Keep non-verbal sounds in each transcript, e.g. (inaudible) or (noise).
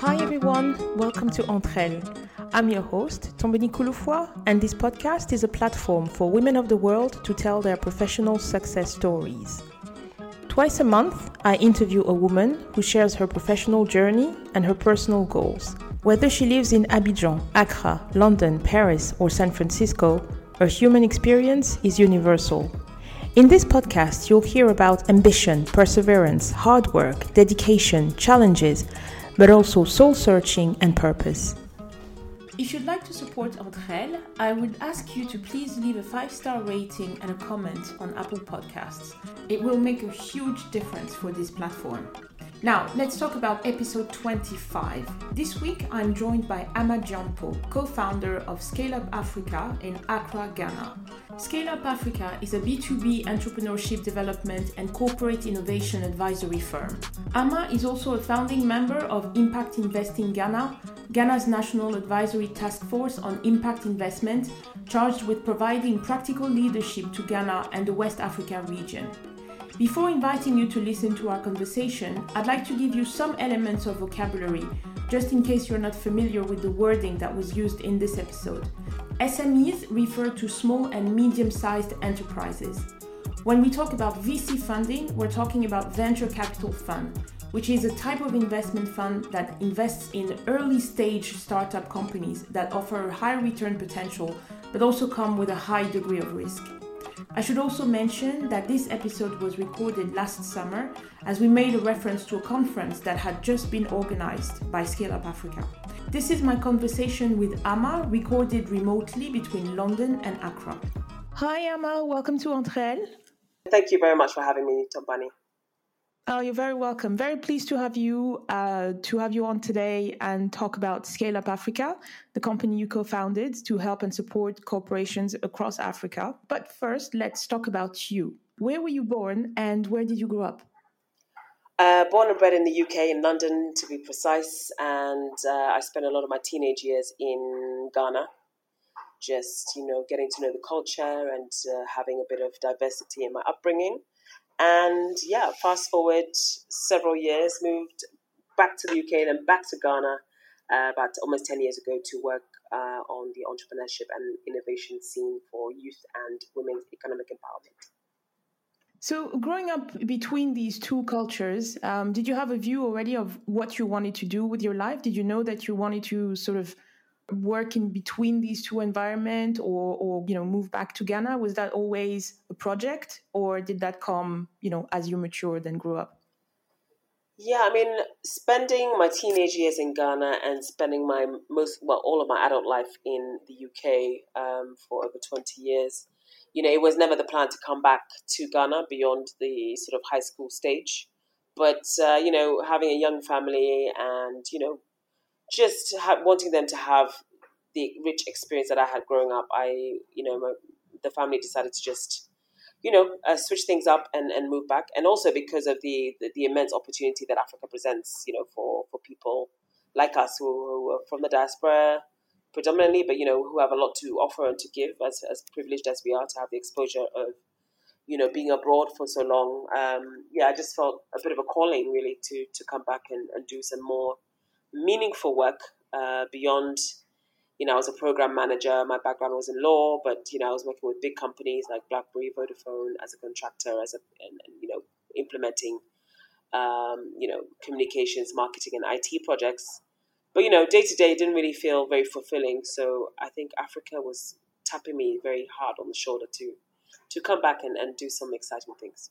Hi everyone, welcome to Entre. I'm your host, Tombeni Kouloufoua, and this podcast is a platform for women of the world to tell their professional success stories. Twice a month, I interview a woman who shares her professional journey and her personal goals. Whether she lives in Abidjan, Accra, London, Paris, or San Francisco, her human experience is universal. In this podcast, you'll hear about ambition, perseverance, hard work, dedication, challenges, but also soul searching and purpose. If you'd like to support Entre I would ask you to please leave a five star rating and a comment on Apple Podcasts. It will make a huge difference for this platform. Now, let's talk about episode 25. This week, I'm joined by Ama Jampo, co founder of Scale Up Africa in Accra, Ghana. Scale Up Africa is a B2B entrepreneurship development and corporate innovation advisory firm. Ama is also a founding member of Impact Investing Ghana, Ghana's national advisory task force on impact investment, charged with providing practical leadership to Ghana and the West Africa region. Before inviting you to listen to our conversation, I'd like to give you some elements of vocabulary, just in case you're not familiar with the wording that was used in this episode. SMEs refer to small and medium sized enterprises. When we talk about VC funding, we're talking about venture capital fund, which is a type of investment fund that invests in early stage startup companies that offer a high return potential but also come with a high degree of risk. I should also mention that this episode was recorded last summer as we made a reference to a conference that had just been organized by Scale Up Africa. This is my conversation with Ama, recorded remotely between London and Accra. Hi, Ama, welcome to Entre Elles. Thank you very much for having me, Tombani. Oh, you're very welcome. Very pleased to have you uh, to have you on today and talk about Scale Up Africa, the company you co-founded to help and support corporations across Africa. But first, let's talk about you. Where were you born, and where did you grow up? Uh, born and bred in the UK, in London to be precise, and uh, I spent a lot of my teenage years in Ghana, just you know getting to know the culture and uh, having a bit of diversity in my upbringing. And yeah, fast forward several years, moved back to the UK, then back to Ghana uh, about almost 10 years ago to work uh, on the entrepreneurship and innovation scene for youth and women's economic empowerment. So, growing up between these two cultures, um, did you have a view already of what you wanted to do with your life? Did you know that you wanted to sort of work in between these two environments or or you know move back to Ghana? Was that always a project or did that come you know as you matured and grew up? Yeah I mean spending my teenage years in Ghana and spending my most well all of my adult life in the UK um, for over 20 years you know it was never the plan to come back to Ghana beyond the sort of high school stage. But uh, you know having a young family and you know just ha- wanting them to have the rich experience that I had growing up, I, you know, my, the family decided to just, you know, uh, switch things up and, and move back. And also because of the, the, the, immense opportunity that Africa presents, you know, for, for people like us who, who are from the diaspora predominantly, but, you know, who have a lot to offer and to give as, as privileged as we are to have the exposure of, you know, being abroad for so long. Um, yeah, I just felt a bit of a calling really to, to come back and, and do some more meaningful work uh, beyond. You know, I was a program manager. My background was in law, but you know, I was working with big companies like BlackBerry, Vodafone as a contractor, as a and, and you know, implementing um, you know communications, marketing, and IT projects. But you know, day to day, didn't really feel very fulfilling. So I think Africa was tapping me very hard on the shoulder to to come back and, and do some exciting things.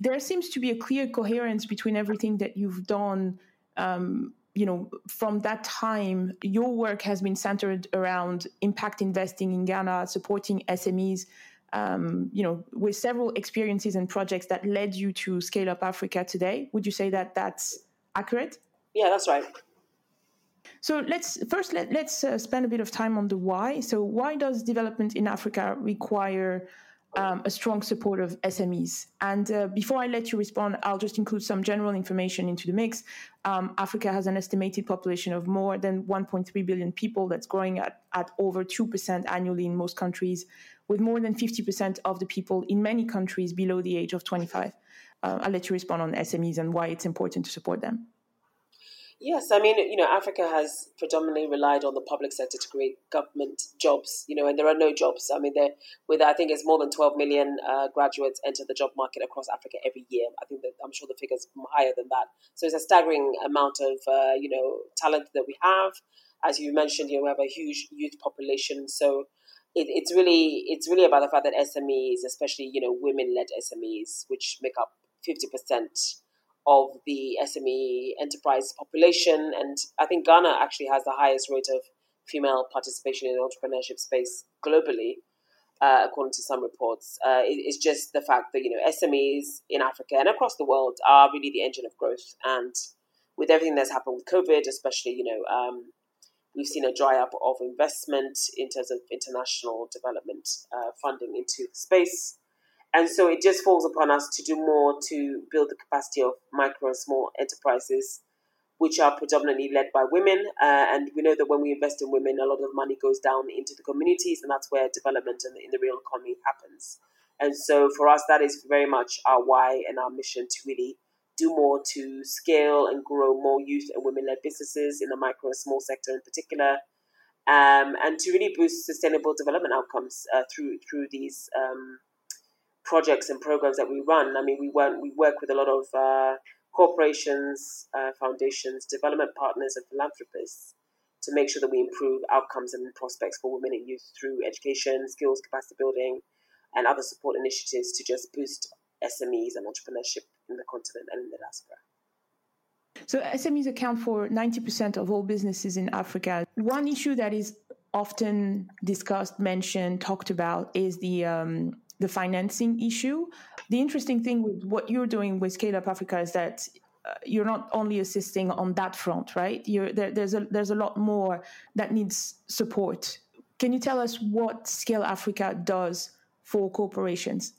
There seems to be a clear coherence between everything that you've done um, you know, from that time, your work has been centered around impact investing in Ghana, supporting SMEs, um, you know, with several experiences and projects that led you to scale up Africa today. Would you say that that's accurate? Yeah, that's right. So let's first let, let's uh, spend a bit of time on the why. So why does development in Africa require um, a strong support of SMEs. And uh, before I let you respond, I'll just include some general information into the mix. Um, Africa has an estimated population of more than 1.3 billion people that's growing at, at over 2% annually in most countries, with more than 50% of the people in many countries below the age of 25. Uh, I'll let you respond on SMEs and why it's important to support them. Yes, I mean, you know, Africa has predominantly relied on the public sector to create government jobs, you know, and there are no jobs. I mean, there, with I think it's more than 12 million uh, graduates enter the job market across Africa every year. I think that I'm sure the figure's higher than that. So it's a staggering amount of, uh, you know, talent that we have. As you mentioned, you know, we have a huge youth population. So it, it's really, it's really about the fact that SMEs, especially, you know, women-led SMEs, which make up 50% of the SME enterprise population. And I think Ghana actually has the highest rate of female participation in the entrepreneurship space globally, uh, according to some reports. Uh, it, it's just the fact that you know SMEs in Africa and across the world are really the engine of growth. And with everything that's happened with COVID, especially you know. Um, we've seen a dry up of investment in terms of international development uh, funding into the space. And so it just falls upon us to do more to build the capacity of micro and small enterprises, which are predominantly led by women. Uh, and we know that when we invest in women, a lot of money goes down into the communities, and that's where development in the, in the real economy happens. And so for us, that is very much our why and our mission to really do more to scale and grow more youth and women led businesses in the micro and small sector in particular. Um, and to really boost sustainable development outcomes uh, through through these um, projects and programs that we run. I mean, we work we work with a lot of uh, corporations, uh, foundations, development partners, and philanthropists to make sure that we improve outcomes and prospects for women and youth through education, skills, capacity building, and other support initiatives to just boost SMEs and entrepreneurship in the continent and in the diaspora. So SMEs account for 90% of all businesses in Africa. One issue that is often discussed, mentioned, talked about is the um, the financing issue. The interesting thing with what you're doing with Scale Up Africa is that uh, you're not only assisting on that front, right? There, there's a there's a lot more that needs support. Can you tell us what Scale Africa does for corporations?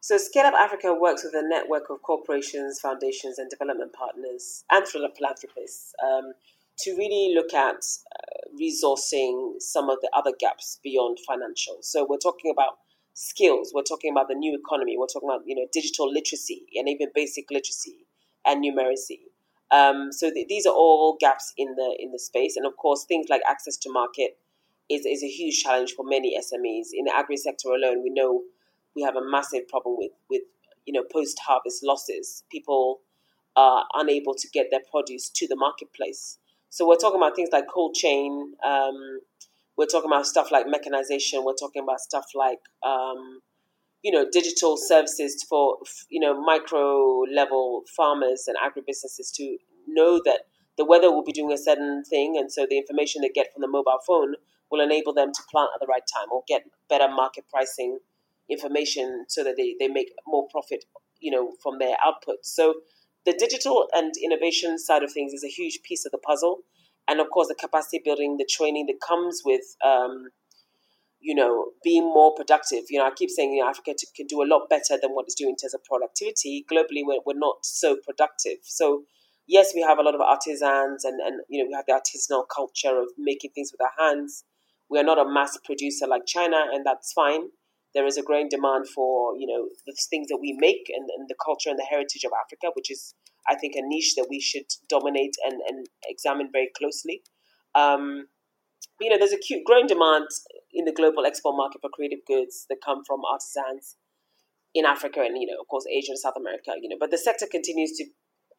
So, Scale Up Africa works with a network of corporations, foundations, and development partners and philanthropists um, to really look at uh, resourcing some of the other gaps beyond financial. So, we're talking about skills. We're talking about the new economy. We're talking about you know digital literacy and even basic literacy and numeracy. Um, so th- these are all gaps in the in the space, and of course, things like access to market is is a huge challenge for many SMEs in the agri sector alone. We know we have a massive problem with with you know post harvest losses. People are unable to get their produce to the marketplace. So we're talking about things like cold chain. Um, we're talking about stuff like mechanization. We're talking about stuff like, um, you know, digital services for, you know, micro level farmers and agribusinesses to know that the weather will be doing a certain thing. And so the information they get from the mobile phone will enable them to plant at the right time or get better market pricing information so that they, they make more profit, you know, from their output. So the digital and innovation side of things is a huge piece of the puzzle and of course the capacity building, the training that comes with, um, you know, being more productive. You know, I keep saying you know, Africa can do a lot better than what it's doing in terms of productivity. Globally, we're, we're not so productive. So yes, we have a lot of artisans, and and you know we have the artisanal culture of making things with our hands. We are not a mass producer like China, and that's fine. There is a growing demand for you know the things that we make and, and the culture and the heritage of Africa, which is I think, a niche that we should dominate and, and examine very closely. Um, you know, there's a cute growing demand in the global export market for creative goods that come from artisans in Africa and, you know, of course, Asia and South America, you know, but the sector continues to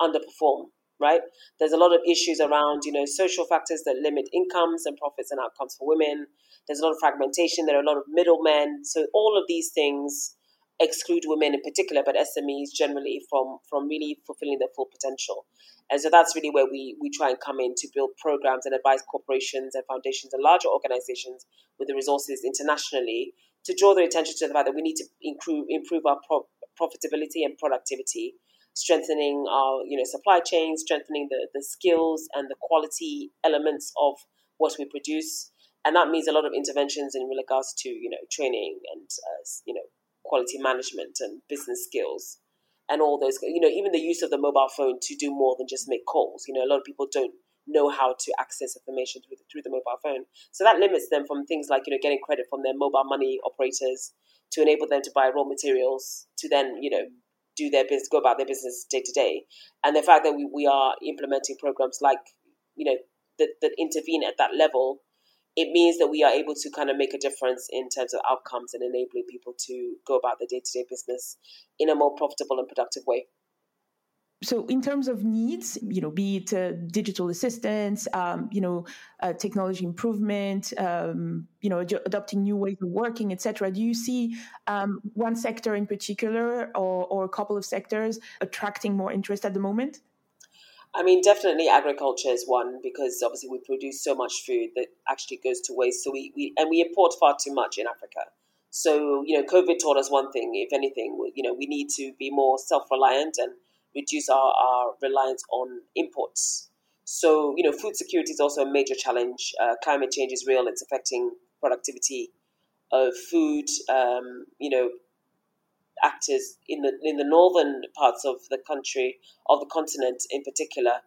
underperform, right? There's a lot of issues around, you know, social factors that limit incomes and profits and outcomes for women. There's a lot of fragmentation. There are a lot of middlemen. So all of these things exclude women in particular, but SMEs generally from from really fulfilling their full potential. And so that's really where we we try and come in to build programs and advise corporations and foundations and larger organizations with the resources internationally to draw their attention to the fact that we need to improve improve our pro- profitability and productivity, strengthening our you know supply chains, strengthening the the skills and the quality elements of what we produce. And that means a lot of interventions in regards to you know training and uh, you know quality management and business skills and all those you know even the use of the mobile phone to do more than just make calls you know a lot of people don't know how to access information through the, through the mobile phone so that limits them from things like you know getting credit from their mobile money operators to enable them to buy raw materials to then you know do their business, go about their business day to day. And the fact that we, we are implementing programs like, you know, that, that intervene at that level, it means that we are able to kind of make a difference in terms of outcomes and enabling people to go about their day to day business in a more profitable and productive way. So in terms of needs you know be it uh, digital assistance um, you know uh, technology improvement um, you know adopting new ways of working etc do you see um, one sector in particular or, or a couple of sectors attracting more interest at the moment I mean, definitely agriculture is one because obviously we produce so much food that actually goes to waste. So we, we and we import far too much in Africa. So you know, COVID taught us one thing. If anything, you know, we need to be more self-reliant and reduce our, our reliance on imports. So, you know, food security is also a major challenge. Uh, climate change is real, it's affecting productivity of food. Um, you know, actors in the in the northern parts of the country, of the continent in particular,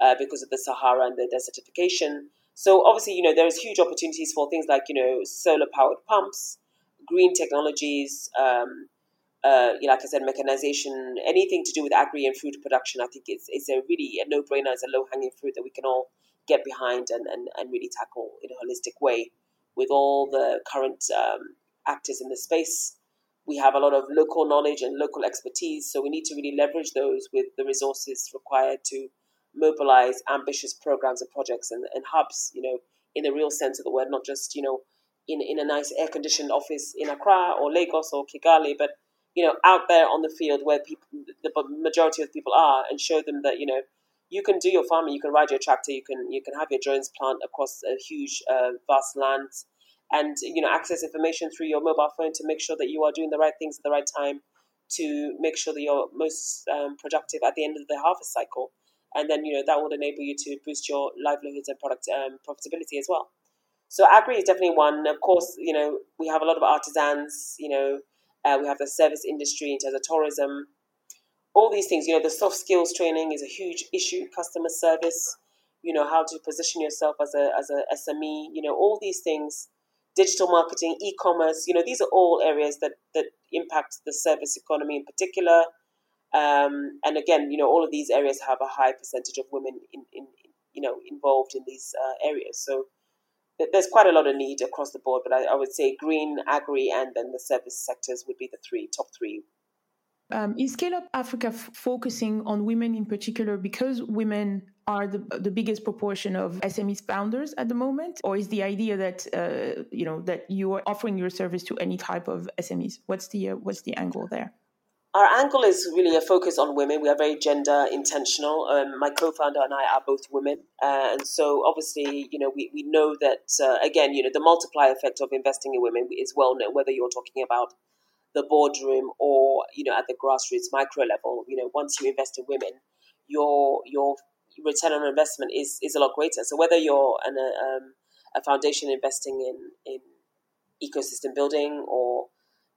uh, because of the Sahara and the desertification. So obviously, you know, there's huge opportunities for things like you know solar powered pumps, green technologies, um, uh, like I said, mechanization, anything to do with agri and food production, I think it's, it's a really a no brainer, it's a low hanging fruit that we can all get behind and, and, and really tackle in a holistic way. With all the current um, actors in the space, we have a lot of local knowledge and local expertise, so we need to really leverage those with the resources required to mobilize ambitious programs and projects and, and hubs, you know, in the real sense of the word, not just, you know, in, in a nice air conditioned office in Accra or Lagos or Kigali, but you know, out there on the field where people, the majority of people are, and show them that you know you can do your farming, you can ride your tractor, you can you can have your drones plant across a huge, uh, vast lands, and you know access information through your mobile phone to make sure that you are doing the right things at the right time, to make sure that you're most um, productive at the end of the harvest cycle, and then you know that will enable you to boost your livelihoods and product um, profitability as well. So agri is definitely one. Of course, you know we have a lot of artisans, you know uh, we have the service industry in terms of tourism. All these things, you know, the soft skills training is a huge issue. Customer service, you know, how to position yourself as a as a SME, you know, all these things. Digital marketing, e-commerce, you know, these are all areas that that impact the service economy in particular. Um, and again, you know, all of these areas have a high percentage of women in, in you know involved in these uh, areas. So there's quite a lot of need across the board, but I, I, would say green, agri, and then the service sectors would be the three top three. Um, is Scale Up Africa f- focusing on women in particular because women are the, the biggest proportion of SMEs founders at the moment, or is the idea that uh, you know that you are offering your service to any type of SMEs? What's the uh, what's the angle there? Our angle is really a focus on women. We are very gender intentional. Um, my co-founder and I are both women, uh, and so obviously, you know, we, we know that uh, again, you know, the multiplier effect of investing in women is well known. Whether you're talking about the boardroom or you know at the grassroots micro level, you know, once you invest in women, your your return on investment is is a lot greater. So whether you're an, a, um, a foundation investing in in ecosystem building or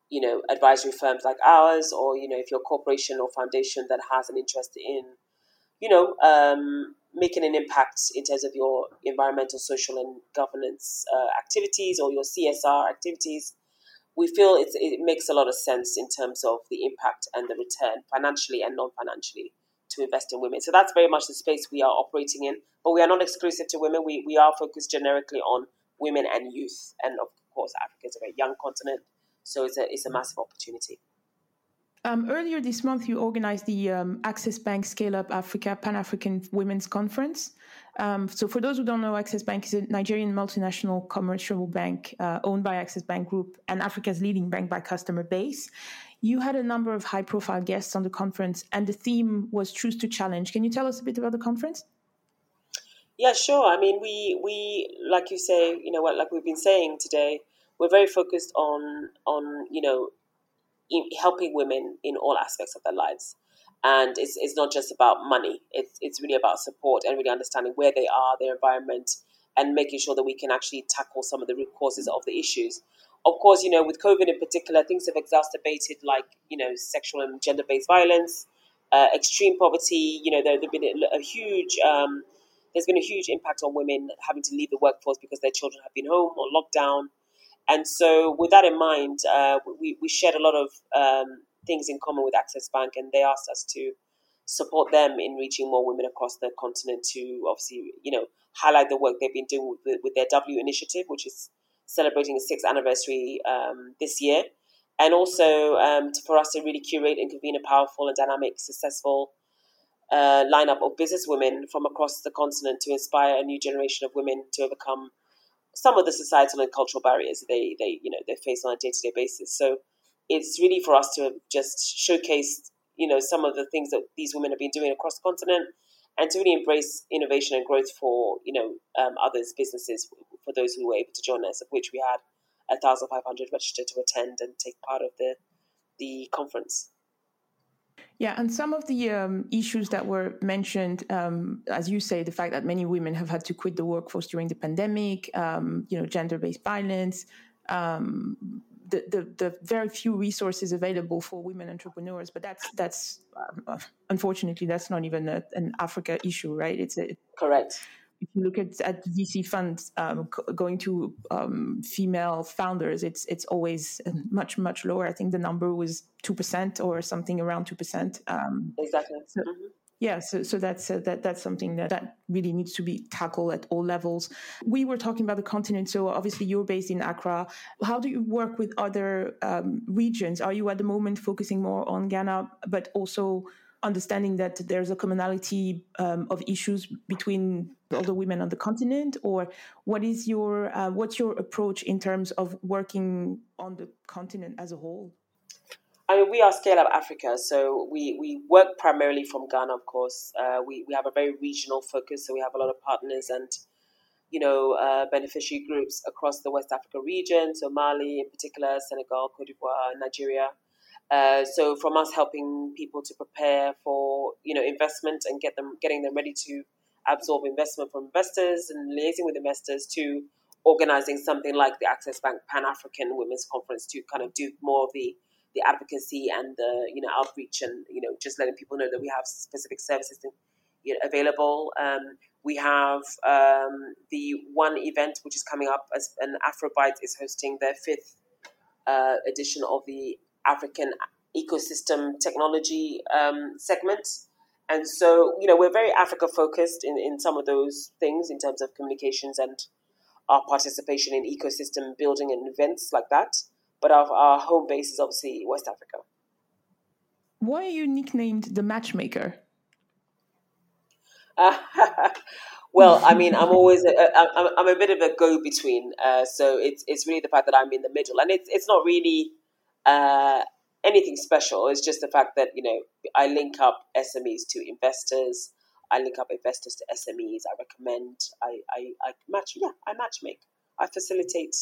you know, advisory firms like ours, or you know, if you're a corporation or foundation that has an interest in, you know, um, making an impact in terms of your environmental, social, and governance uh, activities or your CSR activities, we feel it makes a lot of sense in terms of the impact and the return, financially and non-financially, to invest in women. So that's very much the space we are operating in. But we are not exclusive to women. We we are focused generically on women and youth, and of course, Africa is a very young continent so it's a, it's a massive opportunity. Um, earlier this month, you organized the um, Access Bank Scale Up Africa Pan African Women's Conference. Um, so, for those who don't know, Access Bank is a Nigerian multinational commercial bank uh, owned by Access Bank Group and Africa's leading bank by customer base. You had a number of high profile guests on the conference, and the theme was Choose to Challenge. Can you tell us a bit about the conference? Yeah, sure. I mean, we, we like you say, you know, like we've been saying today, we're very focused on on you know helping women in all aspects of their lives and it's, it's not just about money. It's, it's really about support and really understanding where they are their environment and making sure that we can actually tackle some of the root causes of the issues. Of course you know with covid in particular things have exacerbated like you know sexual and gender-based violence uh, extreme poverty. You know there have been a, huge um, there's been a huge impact on women having to leave the workforce because their children have been home or locked down. And so, with that in mind, uh, we, we shared a lot of um, things in common with Access Bank, and they asked us to support them in reaching more women across the continent to obviously, you know, highlight the work they've been doing with, with their W initiative, which is celebrating its sixth anniversary um, this year. And also um, to, for us to really curate and convene a powerful and dynamic, successful uh, lineup of business women from across the continent to inspire a new generation of women to overcome some of the societal and cultural barriers they, they you know they face on a day to day basis. So it's really for us to just showcase you know some of the things that these women have been doing across the continent and to really embrace innovation and growth for you know um, others businesses for those who were able to join us of which we had 1500 registered to attend and take part of the the conference. Yeah, and some of the um, issues that were mentioned, um, as you say, the fact that many women have had to quit the workforce during the pandemic, um, you know, gender-based violence, um, the, the, the very few resources available for women entrepreneurs. But that's that's uh, unfortunately that's not even a, an Africa issue, right? It's a, correct if you look at, at VC funds um, going to um, female founders, it's it's always much much lower. I think the number was two percent or something around two percent. Um, exactly. So, mm-hmm. Yeah, so so that's uh, that that's something that, that really needs to be tackled at all levels. We were talking about the continent, so obviously you're based in Accra. How do you work with other um, regions? Are you at the moment focusing more on Ghana, but also understanding that there's a commonality um, of issues between all the women on the continent, or what is your uh, what's your approach in terms of working on the continent as a whole? I mean, we are Scale Up Africa, so we, we work primarily from Ghana, of course. Uh, we, we have a very regional focus, so we have a lot of partners and, you know, uh, beneficiary groups across the West Africa region, so Mali in particular, Senegal, Cote d'Ivoire, Nigeria. Uh, so from us helping people to prepare for, you know, investment and get them, getting them ready to absorb investment from investors and liaising with investors to organizing something like the Access Bank Pan African Women's Conference to kind of do more of the the advocacy and the you know outreach and you know just letting people know that we have specific services you know, available. Um, we have um, the one event which is coming up as an Afrobyte is hosting their fifth uh, edition of the African ecosystem technology um, segment. And so, you know, we're very Africa focused in, in some of those things in terms of communications and our participation in ecosystem building and events like that but our, our home base is obviously West Africa. Why are you nicknamed the matchmaker? Uh, (laughs) well, I mean, I'm always a, I'm, I'm a bit of a go between. Uh, so it's it's really the fact that I'm in the middle, and it's it's not really uh, anything special. It's just the fact that you know I link up SMEs to investors. I link up investors to SMEs. I recommend. I I, I match. Yeah, I matchmake. I facilitate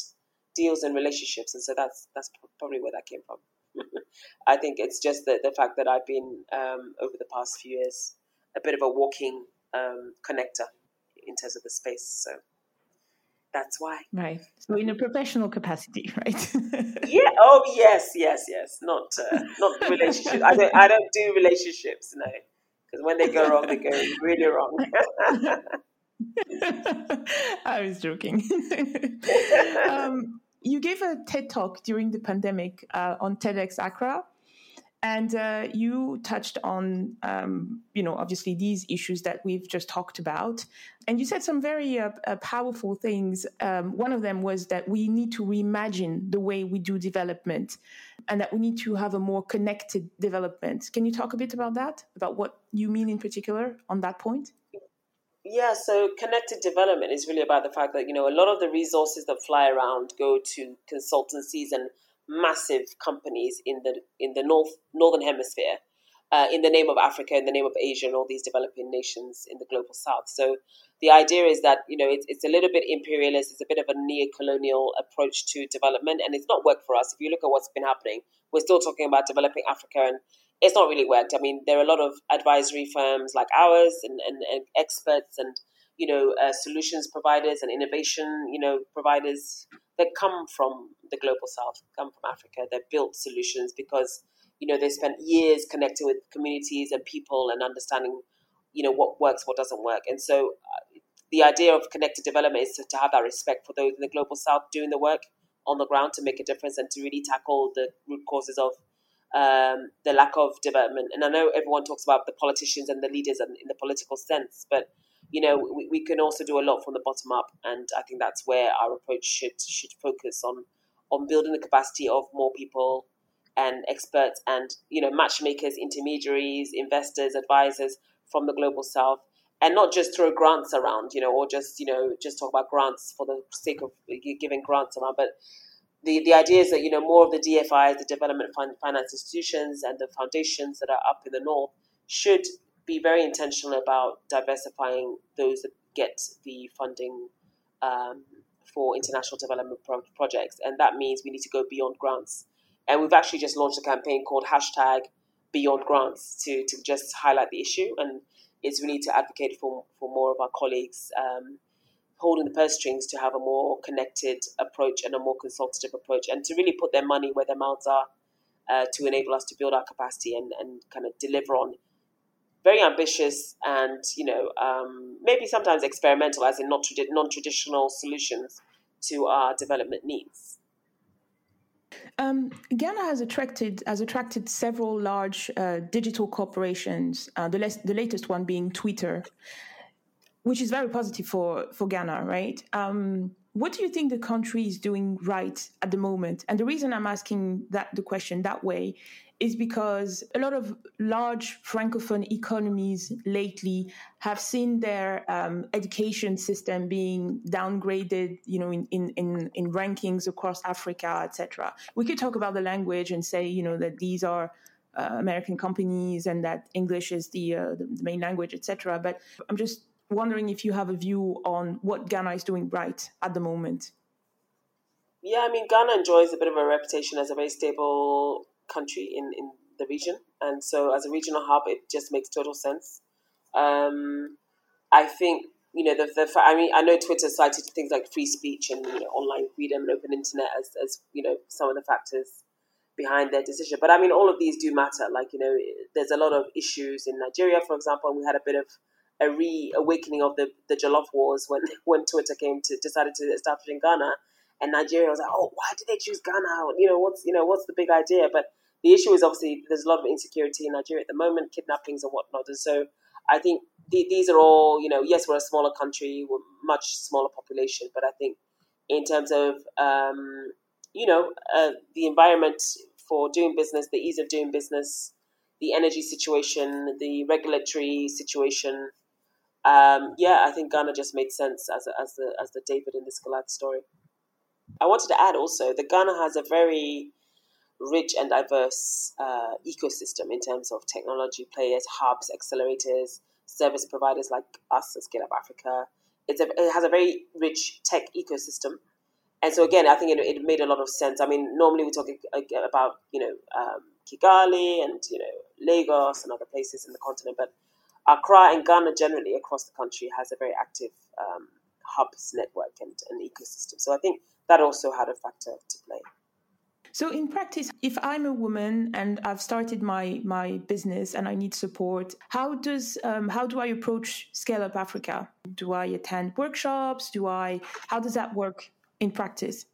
deals and relationships, and so that's that's probably where that came from. (laughs) I think it's just the the fact that I've been um, over the past few years a bit of a walking um, connector in terms of the space. So that's why. Right. So in a professional capacity, (laughs) right? yeah. Oh yes, yes, yes. Not uh, not relationships. I don't I don't do relationships. No, because when they go wrong, they go really wrong. (laughs) I was joking. um, you gave a TED talk during the pandemic uh, on TEDx Accra, and uh, you touched on, um, you know, obviously these issues that we've just talked about, and you said some very uh, uh powerful things. Um, one of them was that we need to reimagine the way we do development, and that we need to have a more connected development. Can you talk a bit about that? About what you mean in particular on that point? Yeah, so connected development is really about the fact that, you know, a lot of the resources that fly around go to consultancies and massive companies in the in the north northern hemisphere, uh, in the name of Africa, in the name of Asia, and all these developing nations in the global south. So the idea is that you know it's, it's a little bit imperialist. It's a bit of a neo-colonial approach to development, and it's not worked for us. If you look at what's been happening, we're still talking about developing Africa and it's not really worked. I mean, there are a lot of advisory firms like ours and, and, and experts and, you know, uh, solutions providers and innovation, you know, providers that come from the global south, come from Africa. They've built solutions because, you know, they spent years connecting with communities and people and understanding, you know, what works, what doesn't work. And so uh, the idea of connected development is to, to have that respect for those in the global south doing the work on the ground to make a difference and to really tackle the root causes of um, the lack of development. And I know everyone talks about the politicians and the leaders in, in the political sense, but you know we, we, can also do a lot from the bottom up, and I think that's where our approach should should focus on on building the capacity of more people and experts and you know matchmakers, intermediaries, investors, advisors from the global south and not just throw grants around, you know, or just you know just talk about grants for the sake of giving grants around. But the the idea is that you know more of the DFIs, the development finance institutions, and the foundations that are up in the north should be very intentional about diversifying those that get the funding um, for international development pro- projects, and that means we need to go beyond grants. And we've actually just launched a campaign called hashtag Beyond Grants to to just highlight the issue and is really to advocate for, for more of our colleagues um, holding the purse strings to have a more connected approach and a more consultative approach and to really put their money where their mouths are uh, to enable us to build our capacity and, and kind of deliver on very ambitious and you know um, maybe sometimes experimental as in not non-traditional solutions to our development needs um, Ghana has attracted has attracted several large uh, digital corporations. Uh, the, les- the latest one being Twitter, which is very positive for for Ghana, right? Um, what do you think the country is doing right at the moment? And the reason I'm asking that the question that way is because a lot of large francophone economies lately have seen their um, education system being downgraded, you know, in, in, in, in rankings across Africa, etc. We could talk about the language and say, you know, that these are uh, American companies and that English is the, uh, the main language, etc. But I'm just wondering if you have a view on what Ghana is doing right at the moment. Yeah, I mean, Ghana enjoys a bit of a reputation as a very stable country in, in the region. And so, as a regional hub, it just makes total sense. Um, I think, you know, the, the I mean, I know Twitter cited things like free speech and you know, online freedom and open internet as, as, you know, some of the factors behind their decision. But I mean, all of these do matter. Like, you know, there's a lot of issues in Nigeria, for example, and we had a bit of a reawakening of the, the Jollof Wars when, (laughs) when Twitter came to decided to establish in Ghana and Nigeria was like, oh, why did they choose Ghana? You know, what's you know what's the big idea? But the issue is obviously there's a lot of insecurity in Nigeria at the moment, kidnappings and whatnot. And so I think the, these are all, you know, yes, we're a smaller country, we're much smaller population, but I think in terms of, um, you know, uh, the environment for doing business, the ease of doing business, the energy situation, the regulatory situation. Um, yeah, I think Ghana just made sense as a, as the as the David in this Goliath story. I wanted to add also that Ghana has a very rich and diverse uh, ecosystem in terms of technology players, hubs, accelerators, service providers like us at Scale Up Africa. It's a, it has a very rich tech ecosystem. And so again, I think it, it made a lot of sense. I mean, normally we talk about you know um, Kigali and you know Lagos and other places in the continent, but Accra and Ghana generally across the country has a very active um, hubs network and, and ecosystem. So I think that also had a factor to play. So in practice, if I'm a woman and I've started my my business and I need support, how does um, how do I approach Scale Up Africa? Do I attend workshops? Do I how does that work in practice?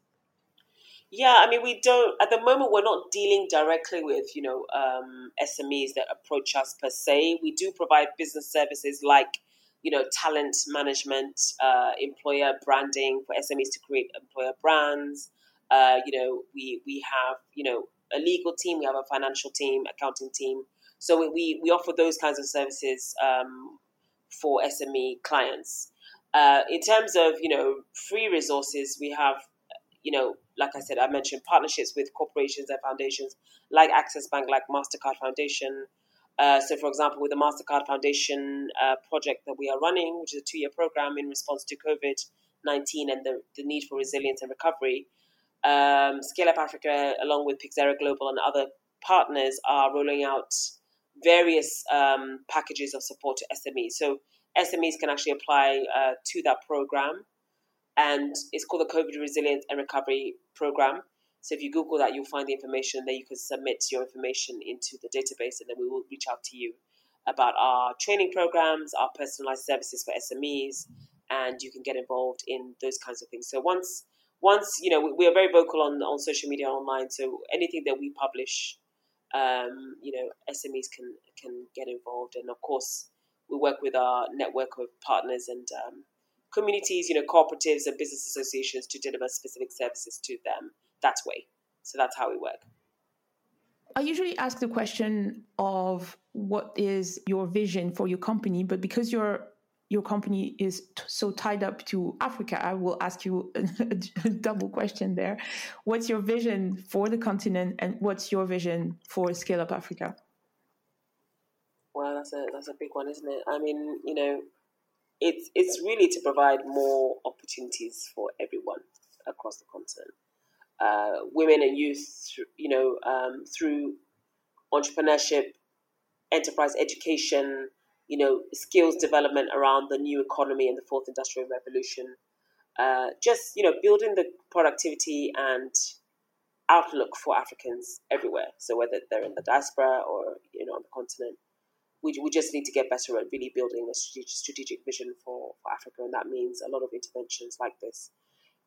Yeah, I mean, we don't at the moment. We're not dealing directly with you know um, SMEs that approach us per se. We do provide business services like you know, talent management, uh, employer branding for SMEs to create employer brands. Uh, you know, we we have you know a legal team, we have a financial team, accounting team. So we we offer those kinds of services um, for SME clients. Uh, in terms of you know free resources, we have you know like I said, I mentioned partnerships with corporations and foundations like Access Bank, like Mastercard Foundation. Uh, so, for example, with the MasterCard Foundation uh, project that we are running, which is a two year program in response to COVID 19 and the, the need for resilience and recovery, um, Scale Up Africa, along with Pyxera Global and other partners, are rolling out various um, packages of support to SMEs. So, SMEs can actually apply uh, to that program, and it's called the COVID Resilience and Recovery Program. So if you Google that, you'll find the information. Then you can submit your information into the database, and then we will reach out to you about our training programs, our personalized services for SMEs, and you can get involved in those kinds of things. So once, once you know, we, we are very vocal on on social media online. So anything that we publish um, you know, SMEs can can get involved, and of course, we work with our network of partners and um, communities, you know, cooperatives and business associations to deliver specific services to them that way. So that's how we work. I usually ask the question of what is your vision for your company, but because your your company is t- so tied up to Africa, I will ask you a, (laughs) a, double question there. What's your vision for the continent, and what's your vision for Scale Up Africa? Well, that's a that's a big one, isn't it? I mean, you know, it's it's really to provide more opportunities for everyone across the continent uh, women and youth, you know, um, through entrepreneurship, enterprise education, you know, skills development around the new economy and the fourth industrial revolution. Uh, just you know, building the productivity and outlook for Africans everywhere. So whether they're in the diaspora or you know on the continent, we, we just need to get better at really building a strategic, strategic vision for, for Africa, and that means a lot of interventions like this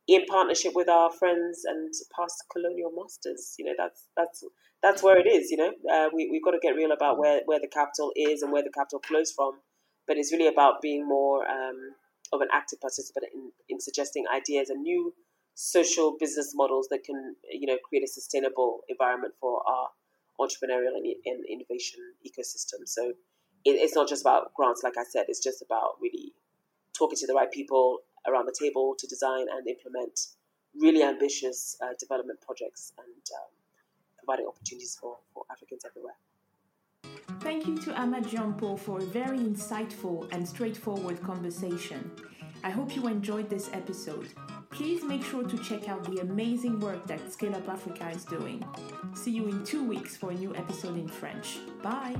in partnership with our friends and past colonial masters. You know, that's that's that's where it is. You know, uh, we we've got to get real about where where the capital is and where the capital flows from. But it's really about being more um, of an active participant in, in suggesting ideas and new social business models that can, you know, create a sustainable environment for our entrepreneurial and, and innovation ecosystem. So it, it's not just about grants, like I said. It's just about really talking to the right people around the table to design and implement really ambitious uh, development projects and um, providing opportunities for, for Africans everywhere. Thank you to Ahmad Jean-Paul for a very insightful and straightforward conversation. I hope you enjoyed this episode. Please make sure to check out the amazing work that Scale Up Africa is doing. See you in two weeks for a new episode in French. Bye!